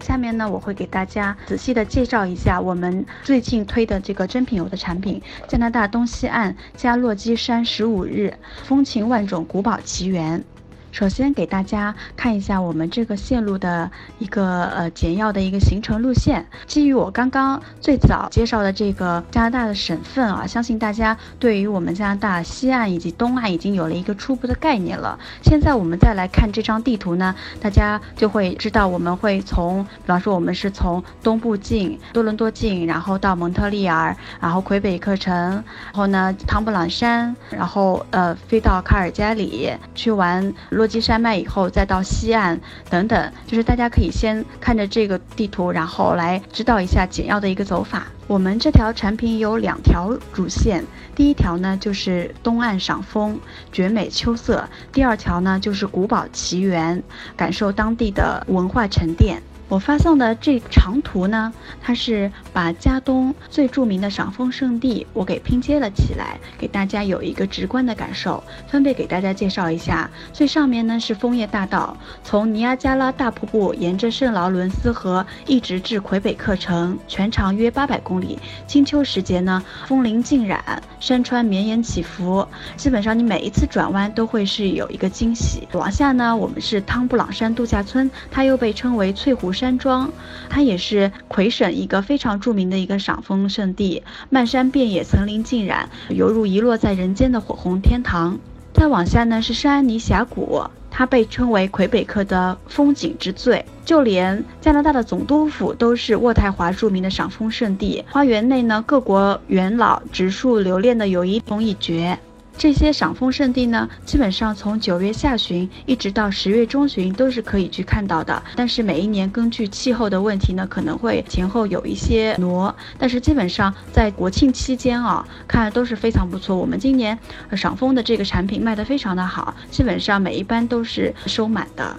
下面呢，我会给大家仔细的介绍一下我们最近推的这个珍品油的产品——加拿大东西岸加洛基山十五日风情万种古堡奇缘。首先给大家看一下我们这个线路的一个呃简要的一个行程路线。基于我刚刚最早介绍的这个加拿大的省份啊，相信大家对于我们加拿大西岸以及东岸已经有了一个初步的概念了。现在我们再来看这张地图呢，大家就会知道我们会从，比方说我们是从东部进多伦多进，然后到蒙特利尔，然后魁北克城，然后呢汤布朗山，然后呃飞到卡尔加里去玩洛。基山脉以后再到西岸等等，就是大家可以先看着这个地图，然后来知道一下简要的一个走法。我们这条产品有两条主线，第一条呢就是东岸赏枫，绝美秋色；第二条呢就是古堡奇缘，感受当地的文化沉淀。我发送的这长图呢，它是把加东最著名的赏枫圣地我给拼接了起来，给大家有一个直观的感受。分别给大家介绍一下，最上面呢是枫叶大道，从尼亚加拉大瀑布沿着圣劳伦斯河一直至魁北克城，全长约八百公里。金秋时节呢，枫林尽染，山川绵延起伏，基本上你每一次转弯都会是有一个惊喜。往下呢，我们是汤布朗山度假村，它又被称为翠湖。山庄，它也是魁省一个非常著名的一个赏枫圣地，漫山遍野，层林尽染，犹如遗落在人间的火红天堂。再往下呢是圣安妮峡谷，它被称为魁北克的风景之最，就连加拿大的总督府都是渥太华著名的赏枫圣地。花园内呢，各国元老植树留恋的有一风一绝。这些赏枫圣地呢，基本上从九月下旬一直到十月中旬都是可以去看到的。但是每一年根据气候的问题呢，可能会前后有一些挪。但是基本上在国庆期间啊，看都是非常不错。我们今年赏枫的这个产品卖得非常的好，基本上每一班都是收满的。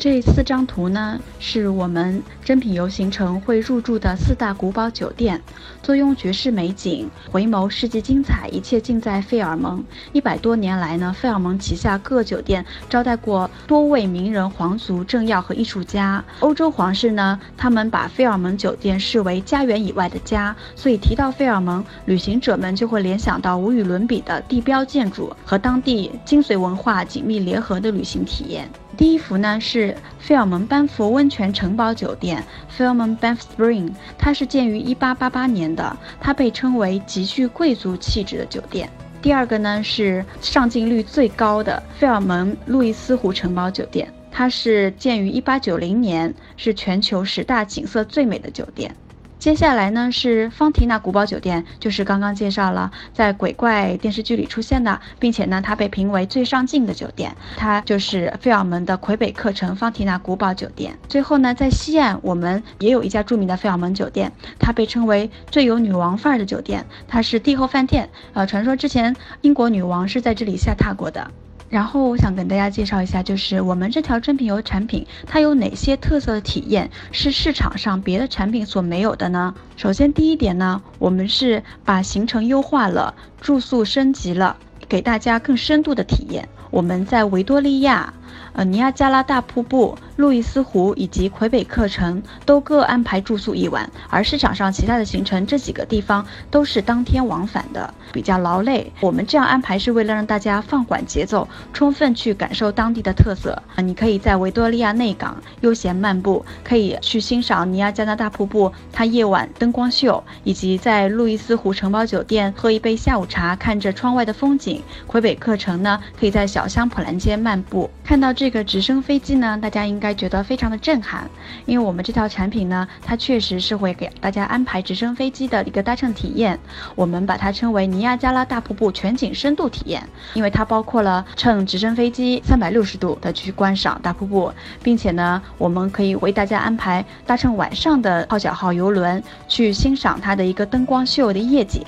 这四张图呢，是我们珍品游行程会入住的四大古堡酒店。坐拥绝世美景，回眸世界精彩，一切尽在费尔蒙。一百多年来呢，费尔蒙旗下各酒店招待过多位名人、皇族、政要和艺术家。欧洲皇室呢，他们把费尔蒙酒店视为家园以外的家，所以提到费尔蒙，旅行者们就会联想到无与伦比的地标建筑和当地精髓文化紧密联合的旅行体验。第一幅呢是费尔蒙班福温泉城堡酒店 f i l m o n Banff Spring），它是建于1888年的，它被称为极具贵族气质的酒店。第二个呢是上镜率最高的费尔蒙路易斯湖城堡酒店，它是建于1890年，是全球十大景色最美的酒店。接下来呢是方提娜古堡酒店，就是刚刚介绍了在鬼怪电视剧里出现的，并且呢它被评为最上镜的酒店，它就是费尔蒙的魁北克城方提娜古堡酒店。最后呢在西岸我们也有一家著名的费尔蒙酒店，它被称为最有女王范儿的酒店，它是帝后饭店。呃，传说之前英国女王是在这里下榻过的。然后我想跟大家介绍一下，就是我们这条真品油产品，它有哪些特色的体验是市场上别的产品所没有的呢？首先第一点呢，我们是把行程优化了，住宿升级了，给大家更深度的体验。我们在维多利亚。呃，尼亚加拉大瀑布、路易斯湖以及魁北克城都各安排住宿一晚，而市场上其他的行程这几个地方都是当天往返的，比较劳累。我们这样安排是为了让大家放缓节奏，充分去感受当地的特色。啊，你可以在维多利亚内港悠闲漫步，可以去欣赏尼亚加拉大瀑布它夜晚灯光秀，以及在路易斯湖城堡酒店喝一杯下午茶，看着窗外的风景。魁北克城呢，可以在小香普兰街漫步，看到。这个直升飞机呢，大家应该觉得非常的震撼，因为我们这套产品呢，它确实是会给大家安排直升飞机的一个搭乘体验。我们把它称为尼亚加拉大瀑布全景深度体验，因为它包括了乘直升飞机三百六十度的去观赏大瀑布，并且呢，我们可以为大家安排搭乘晚上的号角号游轮去欣赏它的一个灯光秀的夜景，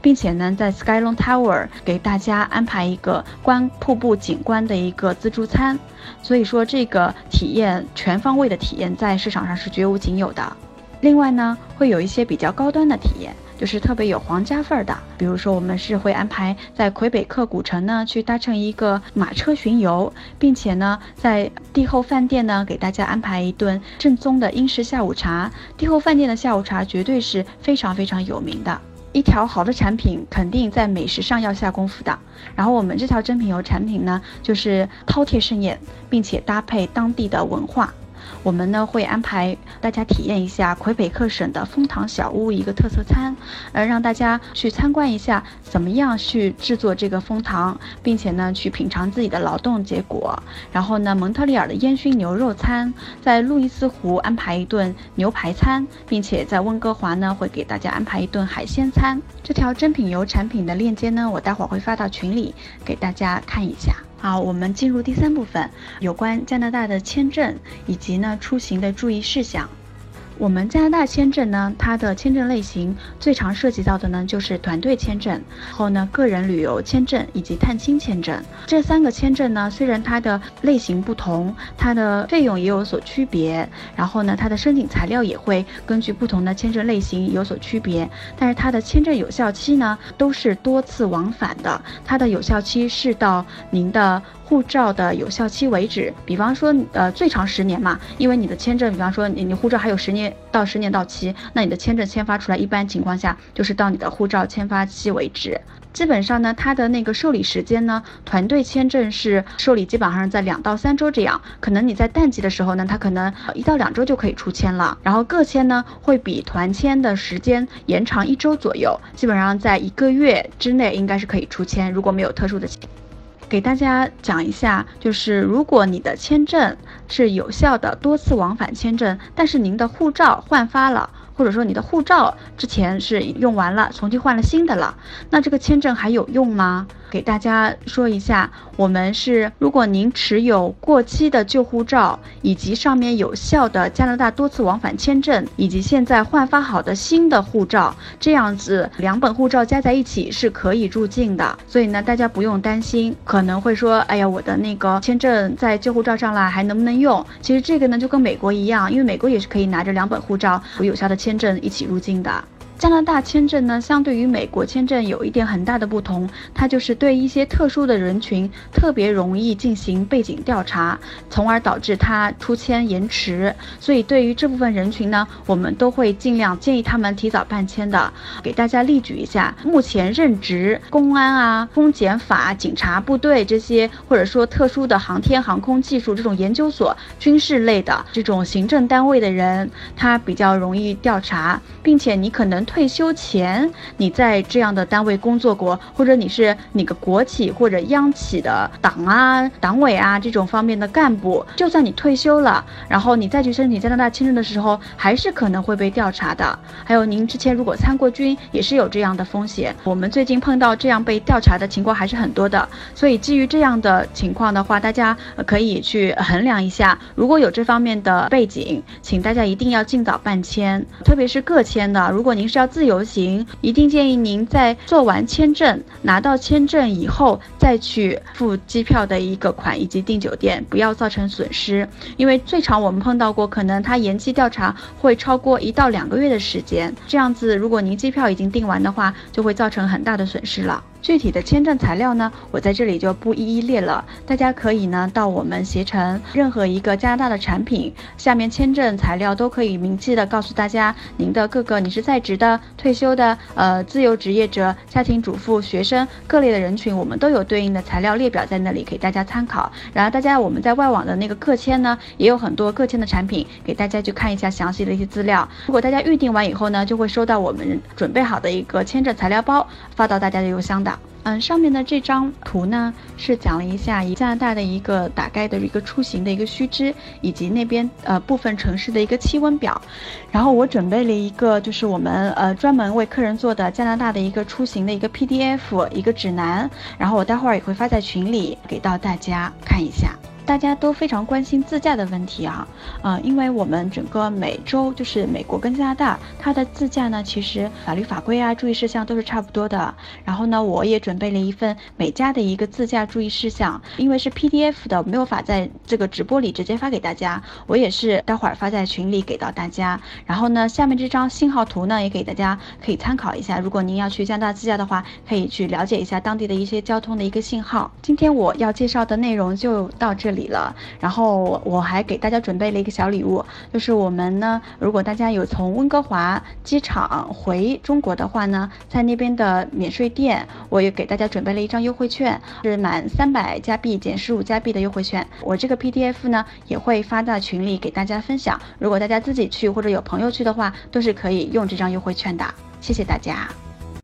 并且呢，在 Skylon Tower 给大家安排一个观瀑布景观的一个自助餐。所以说，这个体体验全方位的体验在市场上是绝无仅有的。另外呢，会有一些比较高端的体验，就是特别有皇家范儿的。比如说，我们是会安排在魁北克古城呢去搭乘一个马车巡游，并且呢在帝后饭店呢给大家安排一顿正宗的英式下午茶。帝后饭店的下午茶绝对是非常非常有名的。一条好的产品肯定在美食上要下功夫的。然后我们这条珍品油产品呢，就是饕餮盛宴，并且搭配当地的文化。我们呢会安排大家体验一下魁北克省的枫糖小屋一个特色餐，呃，让大家去参观一下怎么样去制作这个枫糖，并且呢去品尝自己的劳动结果。然后呢，蒙特利尔的烟熏牛肉餐，在路易斯湖安排一顿牛排餐，并且在温哥华呢会给大家安排一顿海鲜餐。这条珍品油产品的链接呢，我待会儿会发到群里给大家看一下。好，我们进入第三部分，有关加拿大的签证以及呢出行的注意事项。我们加拿大签证呢，它的签证类型最常涉及到的呢就是团队签证，然后呢个人旅游签证以及探亲签证。这三个签证呢，虽然它的类型不同，它的费用也有所区别，然后呢它的申请材料也会根据不同的签证类型有所区别，但是它的签证有效期呢都是多次往返的，它的有效期是到您的。护照的有效期为止，比方说，呃，最长十年嘛，因为你的签证，比方说你你护照还有十年到十年到期，那你的签证签发出来，一般情况下就是到你的护照签发期为止。基本上呢，它的那个受理时间呢，团队签证是受理基本上在两到三周这样，可能你在淡季的时候呢，它可能一到两周就可以出签了。然后个签呢会比团签的时间延长一周左右，基本上在一个月之内应该是可以出签，如果没有特殊的情。给大家讲一下，就是如果你的签证是有效的多次往返签证，但是您的护照换发了。或者说你的护照之前是用完了，重新换了新的了，那这个签证还有用吗？给大家说一下，我们是如果您持有过期的旧护照，以及上面有效的加拿大多次往返签证，以及现在换发好的新的护照，这样子两本护照加在一起是可以入境的。所以呢，大家不用担心，可能会说，哎呀，我的那个签证在旧护照上了，还能不能用？其实这个呢就跟美国一样，因为美国也是可以拿着两本护照有有效的。签证一起入境的。加拿大签证呢，相对于美国签证有一点很大的不同，它就是对一些特殊的人群特别容易进行背景调查，从而导致他出签延迟。所以对于这部分人群呢，我们都会尽量建议他们提早办签的。给大家例举一下，目前任职公安啊、风检法、警察部队这些，或者说特殊的航天航空技术这种研究所、军事类的这种行政单位的人，他比较容易调查，并且你可能。退休前你在这样的单位工作过，或者你是哪个国企或者央企的党啊、党委啊这种方面的干部，就算你退休了，然后你再去申请加拿大签证的时候，还是可能会被调查的。还有您之前如果参过军，也是有这样的风险。我们最近碰到这样被调查的情况还是很多的，所以基于这样的情况的话，大家可以去衡量一下，如果有这方面的背景，请大家一定要尽早办签，特别是个签的，如果您是。要自由行，一定建议您在做完签证、拿到签证以后再去付机票的一个款以及订酒店，不要造成损失。因为最长我们碰到过，可能他延期调查会超过一到两个月的时间，这样子如果您机票已经订完的话，就会造成很大的损失了。具体的签证材料呢，我在这里就不一一列了。大家可以呢到我们携程任何一个加拿大的产品下面，签证材料都可以明细的告诉大家，您的各个你是在职的、退休的、呃自由职业者、家庭主妇、学生各类的人群，我们都有对应的材料列表在那里给大家参考。然后大家我们在外网的那个个签呢，也有很多个签的产品给大家去看一下详细的一些资料。如果大家预定完以后呢，就会收到我们准备好的一个签证材料包发到大家的邮箱的。嗯，上面的这张图呢，是讲了一下加拿大的一个大概的一个出行的一个须知，以及那边呃部分城市的一个气温表。然后我准备了一个，就是我们呃专门为客人做的加拿大的一个出行的一个 PDF 一个指南。然后我待会儿也会发在群里给到大家看一下。大家都非常关心自驾的问题啊，呃，因为我们整个美洲就是美国跟加拿大，它的自驾呢，其实法律法规啊、注意事项都是差不多的。然后呢，我也准备了一份美加的一个自驾注意事项，因为是 PDF 的，没有法在这个直播里直接发给大家，我也是待会儿发在群里给到大家。然后呢，下面这张信号图呢，也给大家可以参考一下。如果您要去加拿大自驾的话，可以去了解一下当地的一些交通的一个信号。今天我要介绍的内容就到这这里。了，然后我还给大家准备了一个小礼物，就是我们呢，如果大家有从温哥华机场回中国的话呢，在那边的免税店，我也给大家准备了一张优惠券，是满三百加币减十五加币的优惠券。我这个 PDF 呢也会发到群里给大家分享，如果大家自己去或者有朋友去的话，都是可以用这张优惠券的。谢谢大家。